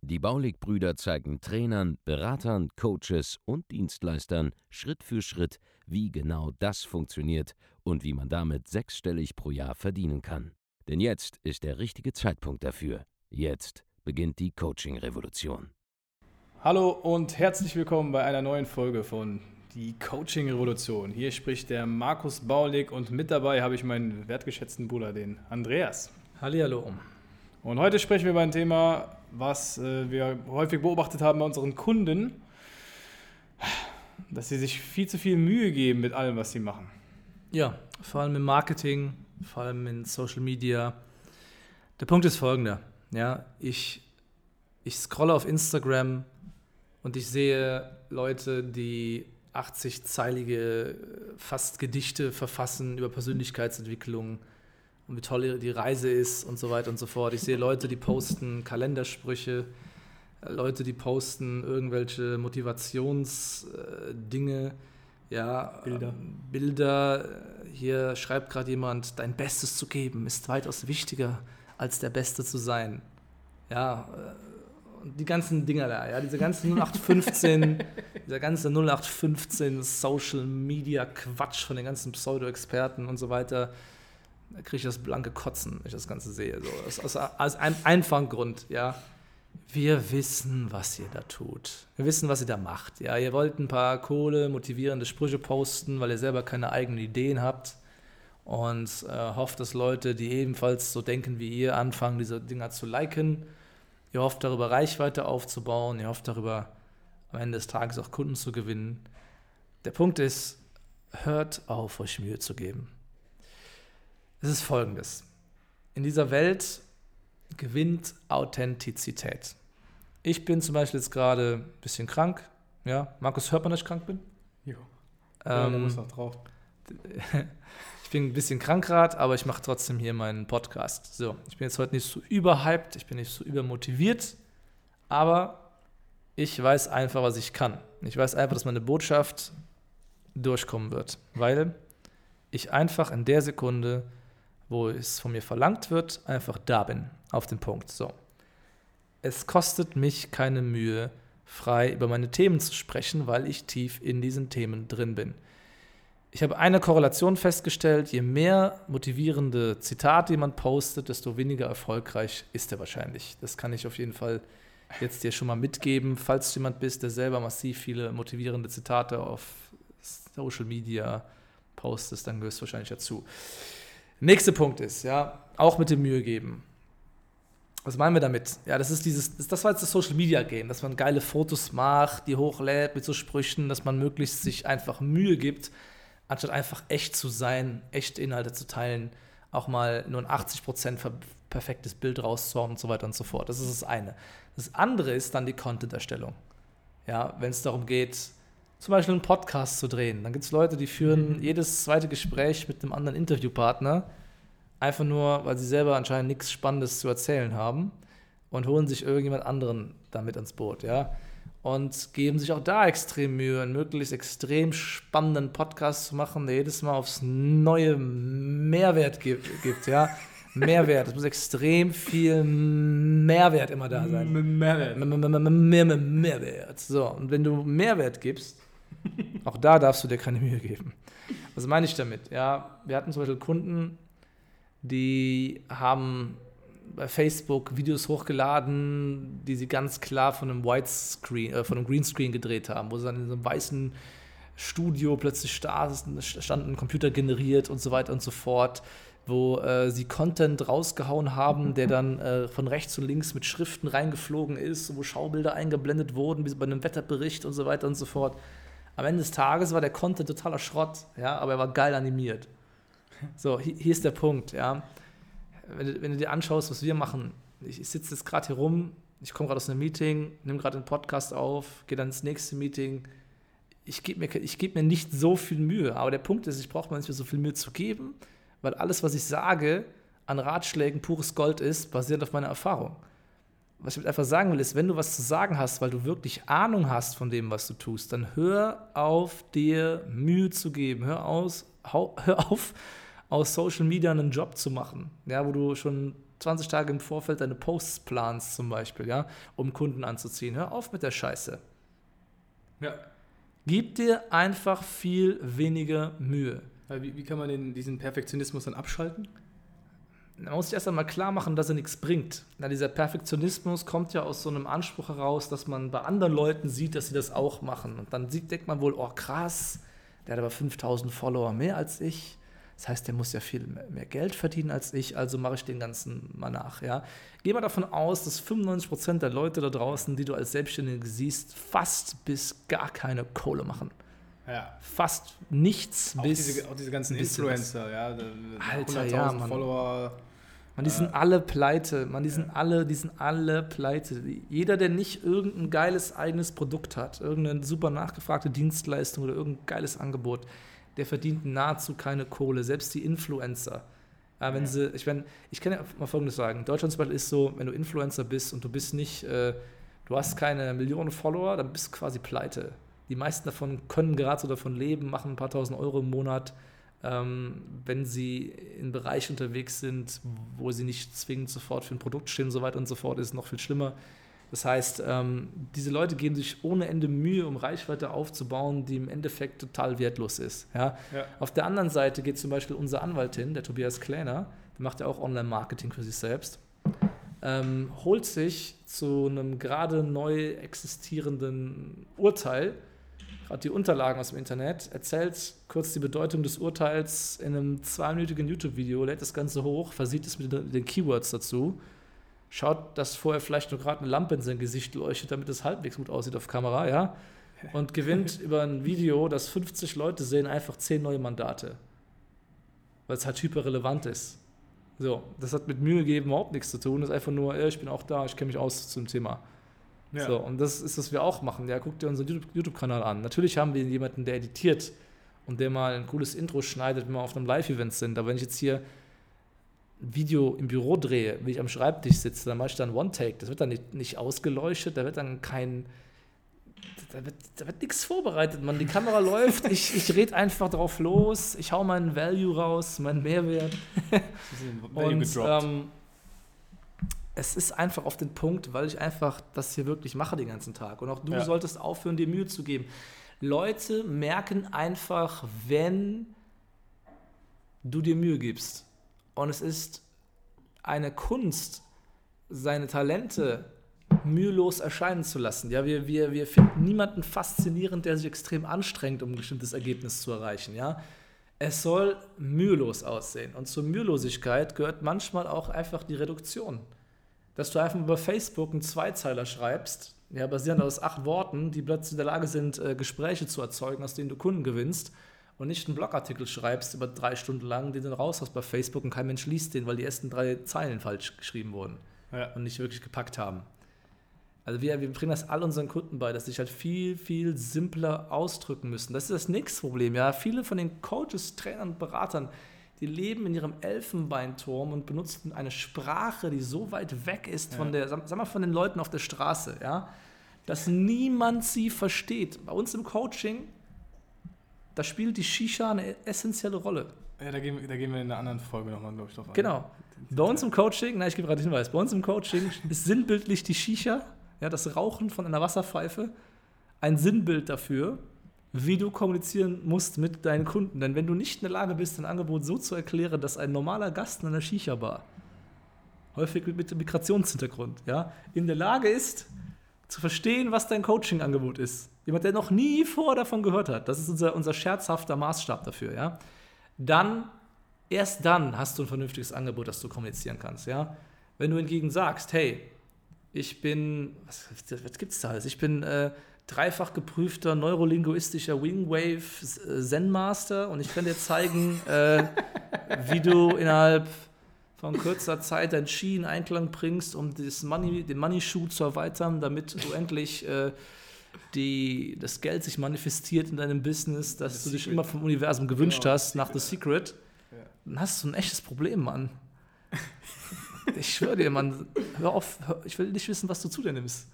Die Baulig-Brüder zeigen Trainern, Beratern, Coaches und Dienstleistern Schritt für Schritt, wie genau das funktioniert und wie man damit sechsstellig pro Jahr verdienen kann. Denn jetzt ist der richtige Zeitpunkt dafür. Jetzt beginnt die Coaching-Revolution. Hallo und herzlich willkommen bei einer neuen Folge von Die Coaching Revolution. Hier spricht der Markus Baulig und mit dabei habe ich meinen wertgeschätzten Bruder, den Andreas. Hallihallo. Und heute sprechen wir über ein Thema, was äh, wir häufig beobachtet haben bei unseren Kunden, dass sie sich viel zu viel Mühe geben mit allem, was sie machen. Ja, vor allem im Marketing, vor allem in Social Media. Der Punkt ist folgender. Ja, ich, ich scrolle auf Instagram und ich sehe Leute, die 80-zeilige fast Gedichte verfassen über Persönlichkeitsentwicklung und wie toll die Reise ist und so weiter und so fort. Ich sehe Leute, die posten Kalendersprüche, Leute, die posten irgendwelche Motivationsdinge, ja, Bilder. ähm, Bilder. Hier schreibt gerade jemand, dein Bestes zu geben ist weitaus wichtiger als der Beste zu sein. Ja, äh, und die ganzen Dinger da, ja, diese ganzen 0815, dieser ganze 0815 Social Media Quatsch von den ganzen Pseudo-Experten und so weiter, da kriege ich das blanke Kotzen, wenn ich das Ganze sehe. So, aus, aus, einem einfachen Grund, ja. Wir wissen, was ihr da tut. Wir wissen, was ihr da macht. Ja, ihr wollt ein paar coole, motivierende Sprüche posten, weil ihr selber keine eigenen Ideen habt und äh, hofft, dass Leute, die ebenfalls so denken wie ihr, anfangen, diese Dinger zu liken. Ihr hofft darüber Reichweite aufzubauen. Ihr hofft darüber am Ende des Tages auch Kunden zu gewinnen. Der Punkt ist, hört auf, euch Mühe zu geben. Es ist folgendes. In dieser Welt gewinnt Authentizität. Ich bin zum Beispiel jetzt gerade ein bisschen krank. Ja, Markus, hört man, dass ich krank bin? Jo. Ja, Ähm, muss noch drauf. ich bin ein bisschen krank gerade, aber ich mache trotzdem hier meinen Podcast. So, ich bin jetzt heute nicht so überhyped, ich bin nicht so übermotiviert, aber ich weiß einfach, was ich kann. Ich weiß einfach, dass meine Botschaft durchkommen wird, weil ich einfach in der Sekunde, wo es von mir verlangt wird, einfach da bin, auf den Punkt. So. Es kostet mich keine Mühe, frei über meine Themen zu sprechen, weil ich tief in diesen Themen drin bin. Ich habe eine Korrelation festgestellt, je mehr motivierende Zitate jemand postet, desto weniger erfolgreich ist er wahrscheinlich. Das kann ich auf jeden Fall jetzt dir schon mal mitgeben, falls du jemand bist, der selber massiv viele motivierende Zitate auf Social Media postet, dann gehörst du wahrscheinlich dazu. Nächster Punkt ist, ja, auch mit dem Mühe geben. Was meinen wir damit? Ja, das ist dieses, das, war jetzt das Social Media Game, dass man geile Fotos macht, die hochlädt mit so Sprüchen, dass man möglichst sich einfach Mühe gibt, anstatt einfach echt zu sein, echte Inhalte zu teilen, auch mal nur ein 80% ver- perfektes Bild rauszuhauen und so weiter und so fort. Das ist das eine. Das andere ist dann die Content-Erstellung. Ja, wenn es darum geht, zum Beispiel einen Podcast zu drehen, dann gibt es Leute, die führen jedes zweite Gespräch mit einem anderen Interviewpartner, einfach nur, weil sie selber anscheinend nichts Spannendes zu erzählen haben und holen sich irgendjemand anderen damit ans Boot, ja. Und geben sich auch da extrem Mühe, einen möglichst extrem spannenden Podcast zu machen, der jedes Mal aufs neue Mehrwert gibt, gibt ja. Mehrwert, es muss extrem viel Mehrwert immer da sein. Mehrwert. Mehr- mehr- mehr- mehr- mehr- Mehrwert. So, und wenn du Mehrwert gibst, auch da darfst du dir keine Mühe geben. Was meine ich damit? Ja, wir hatten zum Beispiel Kunden, die haben bei Facebook Videos hochgeladen, die sie ganz klar von einem Widescreen, äh, von einem Greenscreen gedreht haben, wo sie dann in so einem weißen Studio plötzlich sta- stand ein Computer generiert und so weiter und so fort, wo äh, sie Content rausgehauen haben, der dann äh, von rechts und links mit Schriften reingeflogen ist, wo Schaubilder eingeblendet wurden, wie bei einem Wetterbericht und so weiter und so fort. Am Ende des Tages war der Content totaler Schrott, ja, aber er war geil animiert. So, hi- hier ist der Punkt, ja. Wenn du, wenn du dir anschaust, was wir machen, ich, ich sitze jetzt gerade hier rum, ich komme gerade aus einem Meeting, nehme gerade einen Podcast auf, gehe dann ins nächste Meeting. ich gebe mir, geb mir nicht so viel Mühe. Aber der Punkt ist, ich brauche mir nicht mehr so viel Mühe zu geben, weil alles, was ich sage, an Ratschlägen pures Gold ist, basierend auf meiner Erfahrung. Was ich mit einfach sagen will, ist, wenn du was zu sagen hast, weil du wirklich Ahnung hast von dem, was du tust, dann hör auf, dir Mühe zu geben. Hör, aus, hör auf, aus Social Media einen Job zu machen, ja, wo du schon 20 Tage im Vorfeld deine Posts planst, zum Beispiel, ja, um Kunden anzuziehen. Hör auf mit der Scheiße. Ja. Gib dir einfach viel weniger Mühe. Wie, wie kann man den, diesen Perfektionismus dann abschalten? Man muss sich erst einmal klar machen, dass er nichts bringt. Na, dieser Perfektionismus kommt ja aus so einem Anspruch heraus, dass man bei anderen Leuten sieht, dass sie das auch machen. Und dann sieht, denkt man wohl, oh krass, der hat aber 5000 Follower mehr als ich. Das heißt, der muss ja viel mehr Geld verdienen als ich, also mache ich den ganzen mal nach. Ja? Geh mal davon aus, dass 95% der Leute da draußen, die du als Selbstständige siehst, fast bis gar keine Kohle machen. Ja. Fast nichts auch bis. Diese, auch diese ganzen Influencer, ja. Alter, ja, Mann. Follower. Man, die sind alle pleite. Man, die sind alle, die sind alle pleite. Jeder, der nicht irgendein geiles eigenes Produkt hat, irgendeine super nachgefragte Dienstleistung oder irgendein geiles Angebot, der verdient nahezu keine Kohle. Selbst die Influencer. Ja, wenn sie, ich meine, ich kann ja mal Folgendes sagen. Deutschland zum Beispiel ist so, wenn du Influencer bist und du bist nicht, äh, du hast keine Millionen Follower, dann bist du quasi pleite. Die meisten davon können gerade so davon leben, machen ein paar tausend Euro im Monat, wenn sie in Bereichen unterwegs sind, wo sie nicht zwingend sofort für ein Produkt stehen und so weiter und so fort, ist es noch viel schlimmer. Das heißt, ähm, diese Leute geben sich ohne Ende Mühe, um Reichweite aufzubauen, die im Endeffekt total wertlos ist. Ja? ja. Auf der anderen Seite geht zum Beispiel unser Anwalt hin, der Tobias Kläner, der macht ja auch Online-Marketing für sich selbst, ähm, holt sich zu einem gerade neu existierenden Urteil, gerade die Unterlagen aus dem Internet, erzählt kurz die Bedeutung des Urteils in einem zweiminütigen YouTube-Video, lädt das Ganze hoch, versieht es mit den Keywords dazu schaut, dass vorher vielleicht nur gerade eine Lampe in sein Gesicht leuchtet, damit es halbwegs gut aussieht auf Kamera, ja. Und gewinnt über ein Video, das 50 Leute sehen, einfach 10 neue Mandate. Weil es halt hyperrelevant ist. So, das hat mit Mühe geben überhaupt nichts zu tun. Das ist einfach nur, ich bin auch da, ich kenne mich aus zum Thema. Ja. So, und das ist, was wir auch machen. Ja, guck dir unseren YouTube-Kanal an. Natürlich haben wir jemanden, der editiert und der mal ein cooles Intro schneidet, wenn wir auf einem Live-Event sind. Aber wenn ich jetzt hier Video im Büro drehe, wie ich am Schreibtisch sitze, dann mache ich dann One-Take. Das wird dann nicht, nicht ausgeleuchtet, da wird dann kein. Da wird, da wird nichts vorbereitet, man. Die Kamera läuft, ich, ich rede einfach drauf los, ich hau meinen Value raus, meinen Mehrwert. Und ähm, es ist einfach auf den Punkt, weil ich einfach das hier wirklich mache den ganzen Tag. Und auch du ja. solltest aufhören, dir Mühe zu geben. Leute merken einfach, wenn du dir Mühe gibst. Und es ist eine Kunst, seine Talente mühelos erscheinen zu lassen. Ja, wir, wir, wir finden niemanden faszinierend, der sich extrem anstrengt, um ein bestimmtes Ergebnis zu erreichen. Ja? Es soll mühelos aussehen. Und zur Mühelosigkeit gehört manchmal auch einfach die Reduktion. Dass du einfach über Facebook einen Zweizeiler schreibst, ja, basierend aus acht Worten, die plötzlich in der Lage sind, äh, Gespräche zu erzeugen, aus denen du Kunden gewinnst und nicht einen Blogartikel schreibst über drei Stunden lang, den du raus hast bei Facebook und kein Mensch liest den, weil die ersten drei Zeilen falsch geschrieben wurden ja. und nicht wirklich gepackt haben. Also wir, wir bringen das all unseren Kunden bei, dass sie sich halt viel, viel simpler ausdrücken müssen. Das ist das nächste Problem. Ja, viele von den Coaches, Trainern und Beratern, die leben in ihrem Elfenbeinturm und benutzen eine Sprache, die so weit weg ist von ja. der, sag mal, von den Leuten auf der Straße, ja, dass niemand sie versteht. Bei uns im Coaching da spielt die Shisha eine essentielle Rolle. Ja, da gehen, da gehen wir in einer anderen Folge nochmal, glaube ich, drauf ein. Genau. Bei uns im Coaching, nein, ich gebe gerade den Hinweis, bei uns im Coaching ist sinnbildlich die Shisha, ja, das Rauchen von einer Wasserpfeife, ein Sinnbild dafür, wie du kommunizieren musst mit deinen Kunden. Denn wenn du nicht in der Lage bist, ein Angebot so zu erklären, dass ein normaler Gast in einer Shisha-Bar, häufig mit, Migrationshintergrund, ja, in der Lage ist, zu verstehen, was dein Coaching-Angebot ist. Jemand, der noch nie vor davon gehört hat. Das ist unser, unser scherzhafter Maßstab dafür, ja. Dann, erst dann hast du ein vernünftiges Angebot, das du kommunizieren kannst, ja. Wenn du hingegen sagst, hey, ich bin, was, was gibt's da alles? Ich bin äh, dreifach geprüfter neurolinguistischer Wingwave Zen Master und ich kann dir zeigen, äh, wie du innerhalb von kurzer Zeit dein Ski in Einklang bringst, um das Money, den Money Shoot zu erweitern, damit du endlich äh, die, das Geld sich manifestiert in deinem Business, das The du dich Secret. immer vom Universum gewünscht Genau, hast, nach The Secret, Ja. dann hast du ein echtes Problem, Mann. Ich schwöre dir, Mann, hör auf, hör, ich will nicht wissen, was du zu dir nimmst.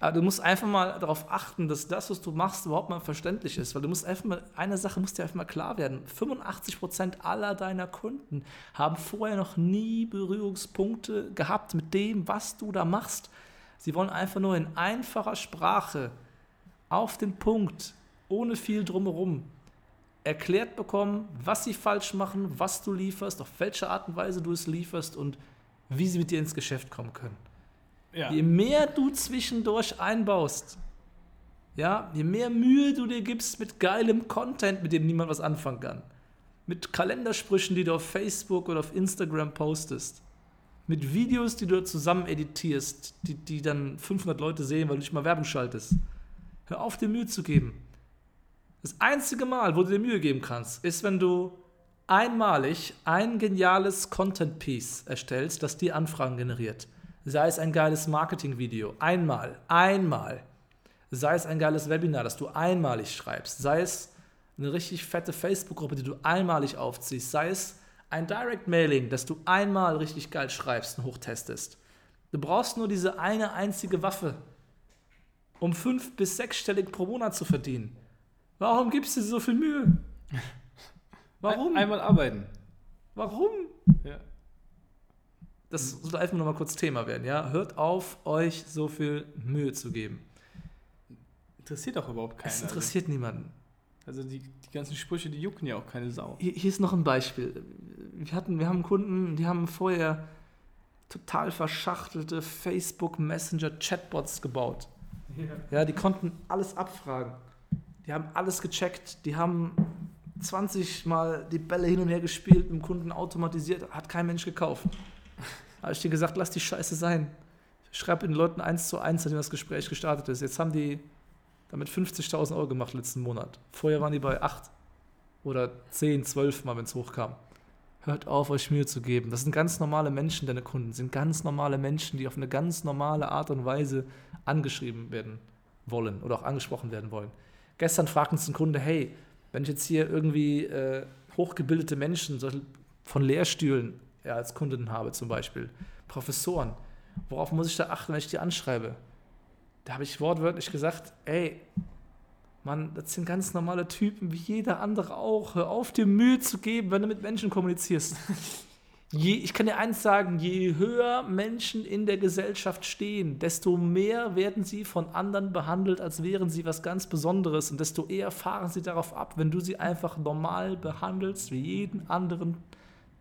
Aber du musst einfach mal darauf achten, dass das, was du machst, überhaupt mal verständlich ist. Weil du musst einfach mal, eine Sache muss dir einfach mal klar werden. 85% aller deiner Kunden haben vorher noch nie Berührungspunkte gehabt mit dem, was du da machst. Sie wollen einfach nur in einfacher Sprache, auf den Punkt, ohne viel drumherum, erklärt bekommen, was sie falsch machen, was du lieferst, auf welche Art und Weise du es lieferst und wie sie mit dir ins Geschäft kommen können. Ja. Je mehr du zwischendurch einbaust, ja, je mehr Mühe du dir gibst mit geilem Content, mit dem niemand was anfangen kann, mit Kalendersprüchen, die du auf Facebook oder auf Instagram postest, mit Videos, die du zusammen editierst, die, die dann 500 Leute sehen, weil du nicht mal Werbung schaltest. Hör auf, dir Mühe zu geben. Das einzige Mal, wo du dir Mühe geben kannst, ist, wenn du einmalig ein geniales Content-Piece erstellst, das dir Anfragen generiert. Sei es ein geiles Marketing-Video, einmal, einmal. Sei es ein geiles Webinar, das du einmalig schreibst. Sei es eine richtig fette Facebook-Gruppe, die du einmalig aufziehst. Sei es ein Direct-Mailing, das du einmal richtig geil schreibst und hochtestest. Du brauchst nur diese eine einzige Waffe, um fünf- bis sechsstellig pro Monat zu verdienen. Warum gibst du dir so viel Mühe? Warum? Ein, einmal arbeiten. Warum? Ja. Das soll einfach nur mal kurz Thema werden, ja? Hört auf, euch so viel Mühe zu geben. Interessiert auch überhaupt keinen. Es interessiert niemanden. Also, also die, die ganzen Sprüche, die jucken ja auch keine Sau. Hier, hier ist noch ein Beispiel. Wir, hatten, wir haben Kunden, die haben vorher total verschachtelte Facebook Messenger Chatbots gebaut. Ja, die konnten alles abfragen. Die haben alles gecheckt. Die haben 20 Mal die Bälle hin und her gespielt, mit dem Kunden automatisiert, hat kein Mensch gekauft. Habe ich dir gesagt, lass die Scheiße sein. Schreib den Leuten eins zu eins, nachdem das Gespräch gestartet ist. Jetzt haben die damit 50.000 Euro gemacht letzten Monat. Vorher waren die bei 8 oder 10, 12 Mal, wenn es hochkam. Hört auf, euch Mühe zu geben. Das sind ganz normale Menschen, deine Kunden. Das sind ganz normale Menschen, die auf eine ganz normale Art und Weise angeschrieben werden wollen oder auch angesprochen werden wollen. Gestern fragte uns ein Kunde, hey, wenn ich jetzt hier irgendwie äh, hochgebildete Menschen von Lehrstühlen ja, als Kunden habe zum Beispiel, Professoren, worauf muss ich da achten, wenn ich die anschreibe? Da habe ich wortwörtlich gesagt, ey, Mann, das sind ganz normale Typen wie jeder andere auch. Hör auf, dir Mühe zu geben, wenn du mit Menschen kommunizierst. Je, ich kann dir eins sagen, je höher Menschen in der Gesellschaft stehen, desto mehr werden sie von anderen behandelt, als wären sie was ganz Besonderes. Und desto eher fahren sie darauf ab, wenn du sie einfach normal behandelst, wie jeden anderen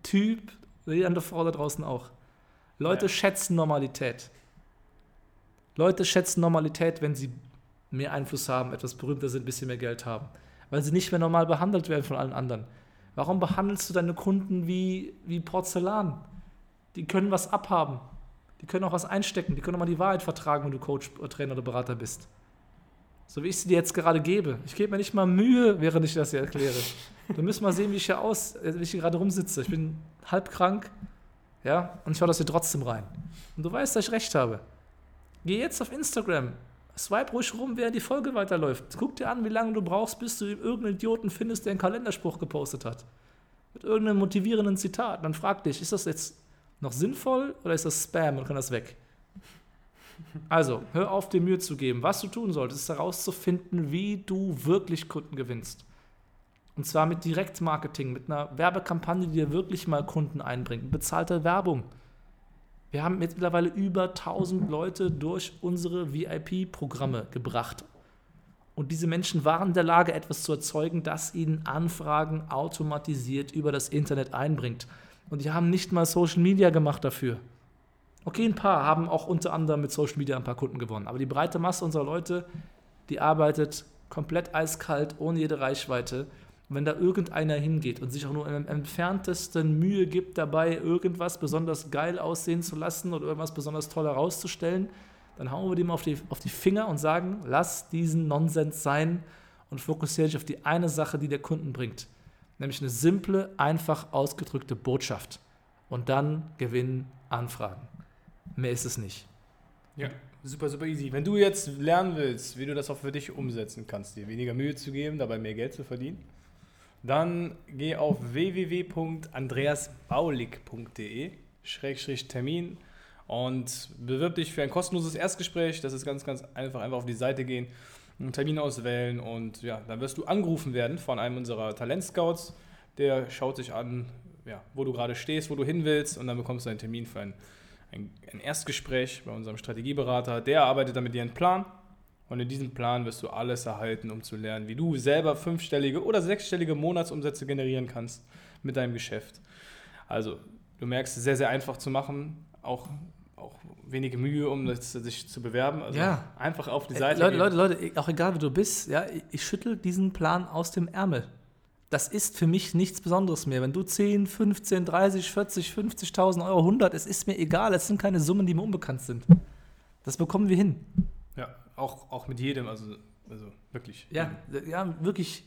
Typ, jede andere Frau da draußen auch. Leute Ja. schätzen Normalität. Leute schätzen Normalität, wenn sie mehr Einfluss haben, etwas berühmter sind, ein bisschen mehr Geld haben. Weil sie nicht mehr normal behandelt werden von allen anderen. Warum behandelst du deine Kunden wie, wie Porzellan? Die können was abhaben. Die können auch was einstecken. Die können auch mal die Wahrheit vertragen, wenn du Coach, Trainer oder Berater bist. So wie ich sie dir jetzt gerade gebe. Ich gebe mir nicht mal Mühe, während ich das hier erkläre. Du müsst mal sehen, wie ich hier aus, äh, wie ich hier gerade rumsitze. Ich bin halb krank, ja, und ich hau das hier trotzdem rein. Und du weißt, dass ich recht habe. Geh jetzt auf Instagram, swipe ruhig rum, während die Folge weiterläuft. Guck dir an, wie lange du brauchst, bis du irgendeinen Idioten findest, der einen Kalenderspruch gepostet hat. Mit irgendeinem motivierenden Zitat. Dann frag dich, ist das jetzt noch sinnvoll oder ist das Spam und kann das weg? Also, hör auf, dir Mühe zu geben. Was du tun solltest, ist herauszufinden, wie du wirklich Kunden gewinnst. Und zwar mit Direktmarketing, mit einer Werbekampagne, die dir wirklich mal Kunden einbringt. Mit bezahlter Werbung. Wir haben mittlerweile über 1000 Leute durch unsere VIP-Programme gebracht. Und diese Menschen waren in der Lage, etwas zu erzeugen, das ihnen Anfragen automatisiert über das Internet einbringt. Und die haben nicht mal Social Media gemacht dafür. Okay, ein paar haben auch unter anderem mit Social Media ein paar Kunden gewonnen. Aber die breite Masse unserer Leute, die arbeitet komplett eiskalt, ohne jede Reichweite. Und wenn da irgendeiner hingeht und sich auch nur im entferntesten Mühe gibt, dabei irgendwas besonders geil aussehen zu lassen oder irgendwas besonders toll herauszustellen, dann hauen wir dem auf die, auf die Finger und sagen, lass diesen Nonsens sein und fokussiere dich auf die eine Sache, die der Kunden bringt. Nämlich eine simple, einfach ausgedrückte Botschaft. Und dann gewinnen Anfragen. Mehr ist es nicht. Ja. super, super easy. Wenn du jetzt lernen willst, wie du das auch für dich umsetzen kannst, dir weniger Mühe zu geben, dabei mehr Geld zu verdienen, dann geh auf www.andreasbaulig.de Termin und bewirb dich für ein kostenloses Erstgespräch. Das ist ganz, ganz einfach. Einfach auf die Seite gehen, einen Termin auswählen und ja, dann wirst du angerufen werden von einem unserer Talentscouts. Der schaut sich an, ja, wo du gerade stehst, wo du hin willst und dann bekommst du einen Termin für ein, ein, ein Erstgespräch bei unserem Strategieberater. Der arbeitet dann mit dir einen Plan und in diesem Plan wirst du alles erhalten, um zu lernen, wie du selber fünfstellige oder sechsstellige Monatsumsätze generieren kannst mit deinem Geschäft. Also, du merkst, sehr, sehr einfach zu machen. Auch, auch wenige Mühe, um das, sich zu bewerben. Also Ja. einfach auf die Äh, Seite. Leute, gehen. Leute, Leute, auch egal wie du bist, ja, ich, ich schüttel diesen Plan aus dem Ärmel. Das ist für mich nichts Besonderes mehr. Wenn du 10, 15, 30, 40, 50.000 Euro, 100, es ist mir egal. Es sind keine Summen, die mir unbekannt sind. Das bekommen wir hin. Ja, auch, auch mit jedem, also, also wirklich. Ja, ja, wirklich,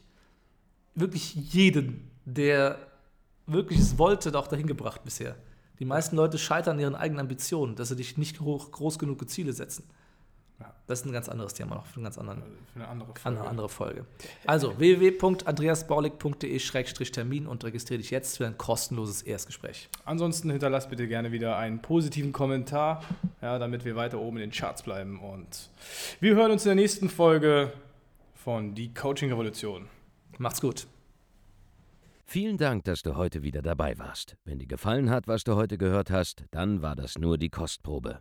wirklich jeden, der wirklich es wollte, auch dahin gebracht bisher. Die meisten Leute scheitern an ihren eigenen Ambitionen, dass sie dich nicht hoch, groß genug Ziele setzen. Ja. Das ist ein ganz anderes Thema noch, für eine ganz anderen, Für eine andere Folge. andere, andere Folge. Also www.andreasbaulig.de-termin und registriere dich jetzt für ein kostenloses Erstgespräch. Ansonsten hinterlasst bitte gerne wieder einen positiven Kommentar, ja, damit wir weiter oben in den Charts bleiben. Und wir hören uns in der nächsten Folge von Die Coaching Revolution. Macht's gut. Vielen Dank, dass du heute wieder dabei warst. Wenn dir gefallen hat, was du heute gehört hast, dann war das nur die Kostprobe.